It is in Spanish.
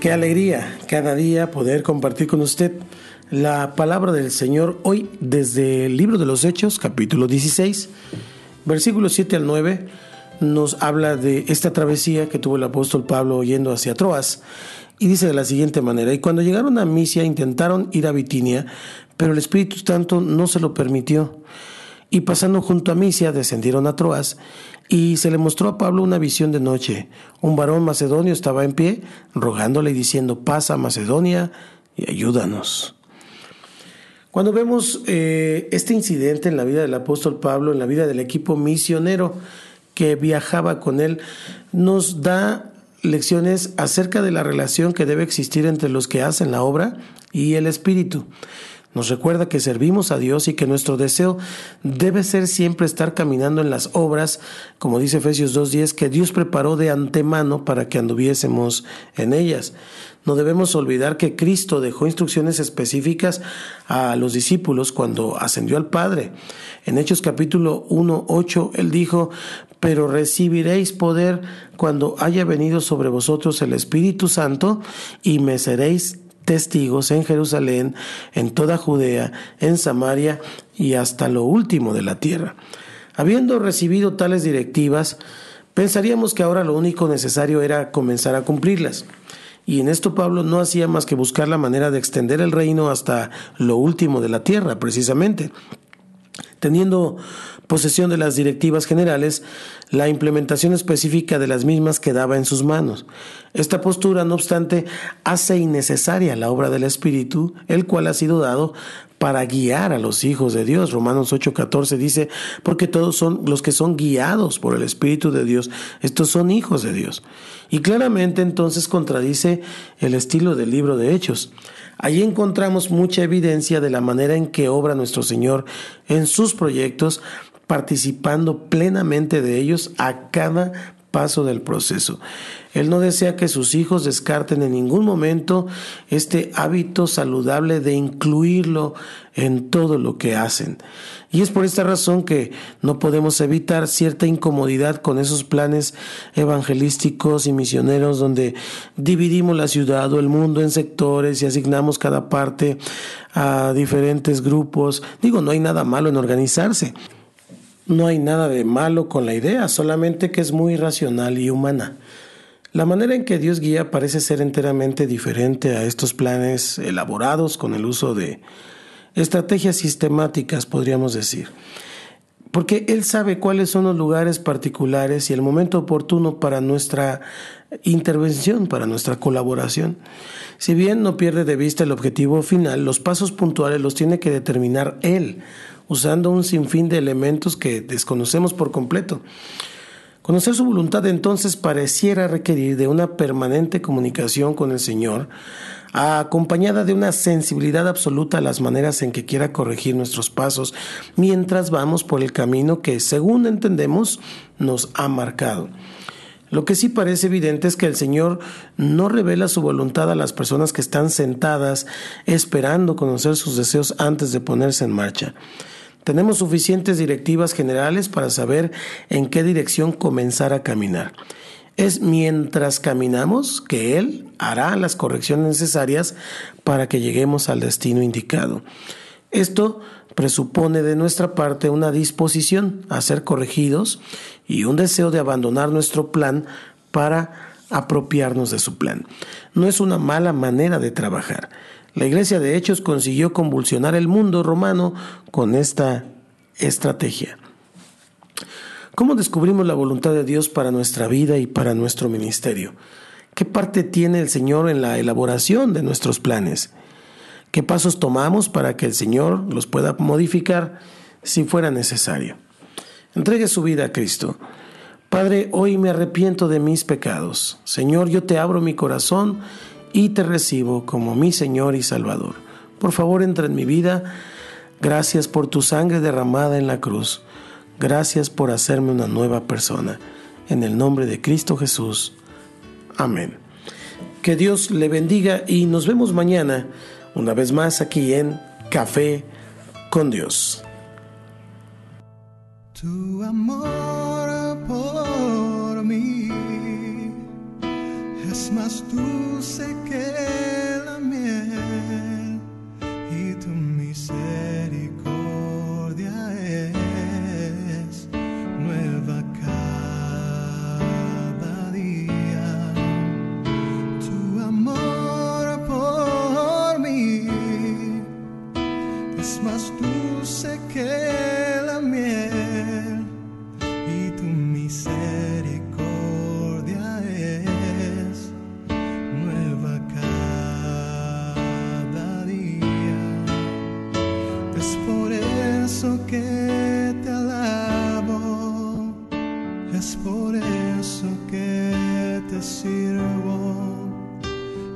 Qué alegría cada día poder compartir con usted la palabra del Señor hoy desde el libro de los Hechos, capítulo 16, versículos 7 al 9, nos habla de esta travesía que tuvo el apóstol Pablo yendo hacia Troas y dice de la siguiente manera, y cuando llegaron a Misia intentaron ir a Bitinia, pero el Espíritu Santo no se lo permitió. Y pasando junto a Misia descendieron a Troas y se le mostró a Pablo una visión de noche. Un varón macedonio estaba en pie, rogándole y diciendo, pasa Macedonia y ayúdanos. Cuando vemos eh, este incidente en la vida del apóstol Pablo, en la vida del equipo misionero que viajaba con él, nos da lecciones acerca de la relación que debe existir entre los que hacen la obra y el Espíritu. Nos recuerda que servimos a Dios y que nuestro deseo debe ser siempre estar caminando en las obras, como dice Efesios 2.10, que Dios preparó de antemano para que anduviésemos en ellas. No debemos olvidar que Cristo dejó instrucciones específicas a los discípulos cuando ascendió al Padre. En Hechos capítulo 1.8, Él dijo, pero recibiréis poder cuando haya venido sobre vosotros el Espíritu Santo y me seréis testigos en Jerusalén, en toda Judea, en Samaria y hasta lo último de la tierra. Habiendo recibido tales directivas, pensaríamos que ahora lo único necesario era comenzar a cumplirlas. Y en esto Pablo no hacía más que buscar la manera de extender el reino hasta lo último de la tierra, precisamente. Teniendo posesión de las directivas generales, la implementación específica de las mismas quedaba en sus manos. Esta postura, no obstante, hace innecesaria la obra del Espíritu, el cual ha sido dado para guiar a los hijos de Dios. Romanos 8:14 dice, porque todos son los que son guiados por el Espíritu de Dios, estos son hijos de Dios. Y claramente entonces contradice el estilo del libro de Hechos. Allí encontramos mucha evidencia de la manera en que obra nuestro Señor en sus proyectos, participando plenamente de ellos a cada paso del proceso. Él no desea que sus hijos descarten en ningún momento este hábito saludable de incluirlo en todo lo que hacen. Y es por esta razón que no podemos evitar cierta incomodidad con esos planes evangelísticos y misioneros donde dividimos la ciudad o el mundo en sectores y asignamos cada parte a diferentes grupos. Digo, no hay nada malo en organizarse. No hay nada de malo con la idea, solamente que es muy racional y humana. La manera en que Dios guía parece ser enteramente diferente a estos planes elaborados con el uso de estrategias sistemáticas, podríamos decir. Porque Él sabe cuáles son los lugares particulares y el momento oportuno para nuestra intervención, para nuestra colaboración. Si bien no pierde de vista el objetivo final, los pasos puntuales los tiene que determinar Él, usando un sinfín de elementos que desconocemos por completo. Conocer su voluntad entonces pareciera requerir de una permanente comunicación con el Señor, acompañada de una sensibilidad absoluta a las maneras en que quiera corregir nuestros pasos mientras vamos por el camino que, según entendemos, nos ha marcado. Lo que sí parece evidente es que el Señor no revela su voluntad a las personas que están sentadas esperando conocer sus deseos antes de ponerse en marcha. Tenemos suficientes directivas generales para saber en qué dirección comenzar a caminar. Es mientras caminamos que Él hará las correcciones necesarias para que lleguemos al destino indicado. Esto presupone de nuestra parte una disposición a ser corregidos y un deseo de abandonar nuestro plan para apropiarnos de su plan. No es una mala manera de trabajar. La iglesia de Hechos consiguió convulsionar el mundo romano con esta estrategia. ¿Cómo descubrimos la voluntad de Dios para nuestra vida y para nuestro ministerio? ¿Qué parte tiene el Señor en la elaboración de nuestros planes? ¿Qué pasos tomamos para que el Señor los pueda modificar si fuera necesario? Entregue su vida a Cristo. Padre, hoy me arrepiento de mis pecados. Señor, yo te abro mi corazón y te recibo como mi Señor y Salvador. Por favor, entra en mi vida. Gracias por tu sangre derramada en la cruz. Gracias por hacerme una nueva persona. En el nombre de Cristo Jesús. Amén. Que Dios le bendiga y nos vemos mañana, una vez más aquí en Café con Dios. Es más dulce que la miel y tu misericordia